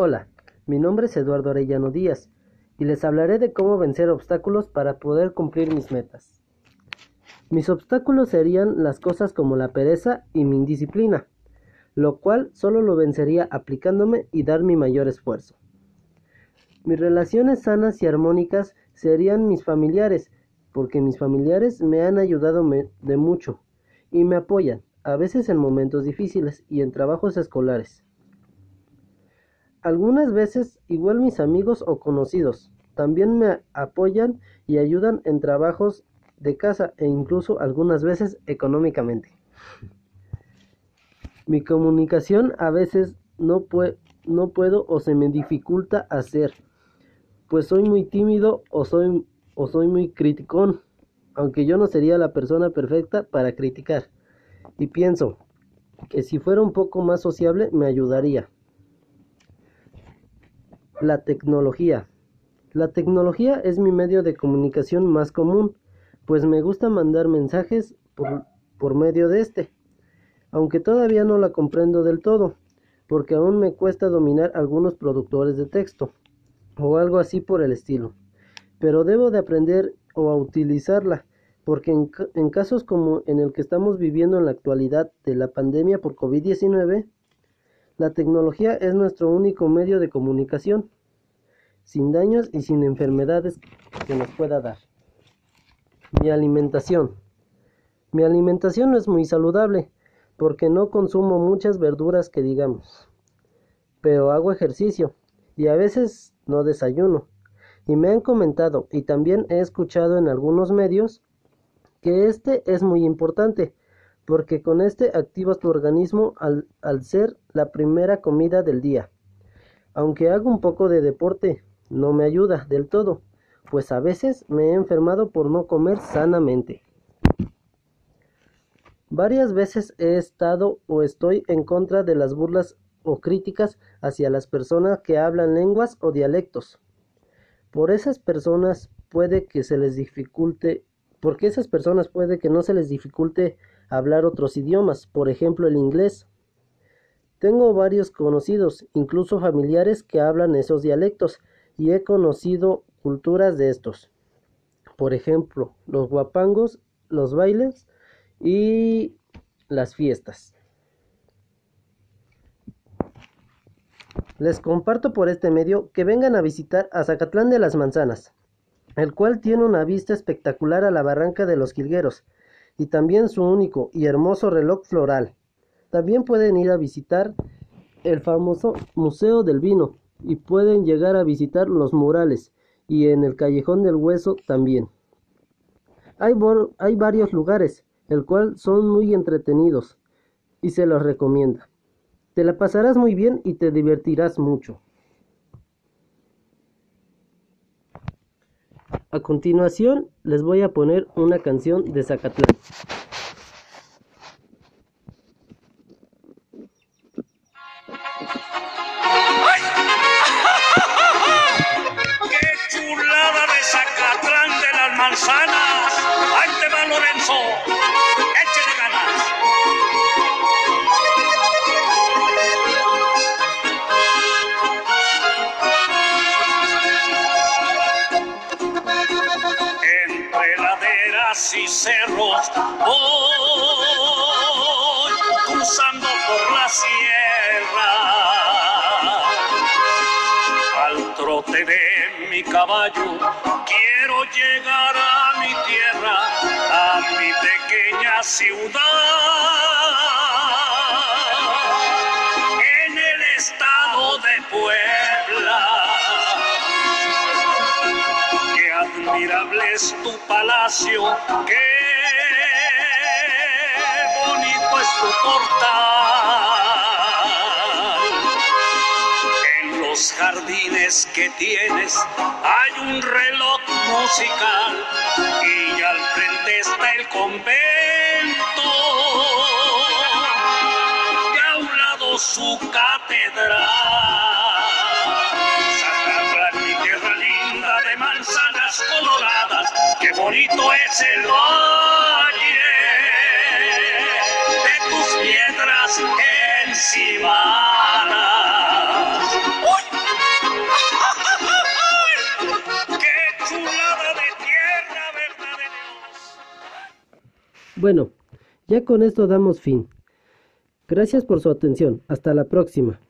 Hola, mi nombre es Eduardo Arellano Díaz y les hablaré de cómo vencer obstáculos para poder cumplir mis metas. Mis obstáculos serían las cosas como la pereza y mi indisciplina, lo cual solo lo vencería aplicándome y dar mi mayor esfuerzo. Mis relaciones sanas y armónicas serían mis familiares, porque mis familiares me han ayudado de mucho y me apoyan, a veces en momentos difíciles y en trabajos escolares. Algunas veces igual mis amigos o conocidos también me apoyan y ayudan en trabajos de casa e incluso algunas veces económicamente. Mi comunicación a veces no, puedo o se me dificulta hacer, pues soy muy tímido o soy, o soy muy criticón, aunque yo no sería la persona perfecta para criticar. Y pienso que si fuera un poco más sociable me ayudaría. La tecnología. La tecnología es mi medio de comunicación más común, pues me gusta mandar mensajes por, medio de este, aunque todavía no la comprendo del todo, porque aún me cuesta dominar algunos productores de texto, o algo así por el estilo. Pero debo de aprender o a utilizarla, porque en, en casos como en el que estamos viviendo en la actualidad de la pandemia por COVID-19, la tecnología es nuestro único medio de comunicación, sin daños y sin enfermedades que nos pueda dar. Mi alimentación. Mi alimentación no es muy saludable porque no consumo muchas verduras que digamos, pero hago ejercicio y a veces no desayuno. Y me han comentado y también he escuchado en algunos medios que este es muy importante porque con este activas tu organismo al, ser la primera comida del día. Aunque hago un poco de deporte, no me ayuda del todo, pues a veces me he enfermado por no comer sanamente. Varias veces he estado o estoy en contra de las burlas o críticas hacia las personas que hablan lenguas o dialectos. Por esas personas puede que se les dificulte, porque esas personas puede que no se les dificulte hablar otros idiomas, por ejemplo el inglés. Tengo varios conocidos, incluso familiares, que hablan esos dialectos y he conocido culturas de estos. Por ejemplo, los guapangos, los bailes y las fiestas. Les comparto por este medio que vengan a visitar a Zacatlán de las Manzanas, el cual tiene una vista espectacular a la barranca de los Quilgueros y también su único y hermoso reloj floral. También pueden ir a visitar el famoso Museo del Vino y pueden llegar a visitar los murales y en el Callejón del Hueso también. Hay, hay varios lugares, el cual son muy entretenidos y se los recomienda. Te la pasarás muy bien y te divertirás mucho. A continuación les voy a poner una canción de Zacatlán. manzanas. Ahí te va Lorenzo. Y cerros voy cruzando por la sierra al trote de mi caballo quiero llegar a mi tierra, a mi pequeña ciudad. Admirable es tu palacio, qué bonito es tu portal. los jardines que tienes hay un reloj musical y al frente está el convento y a un lado su catedral. bonito es el valle de tus piedras encimadas. ¡Uy! ¡Qué chulada de tierra, verdad de Dios! Bueno, ya con esto damos fin. Gracias por su atención. Hasta la próxima.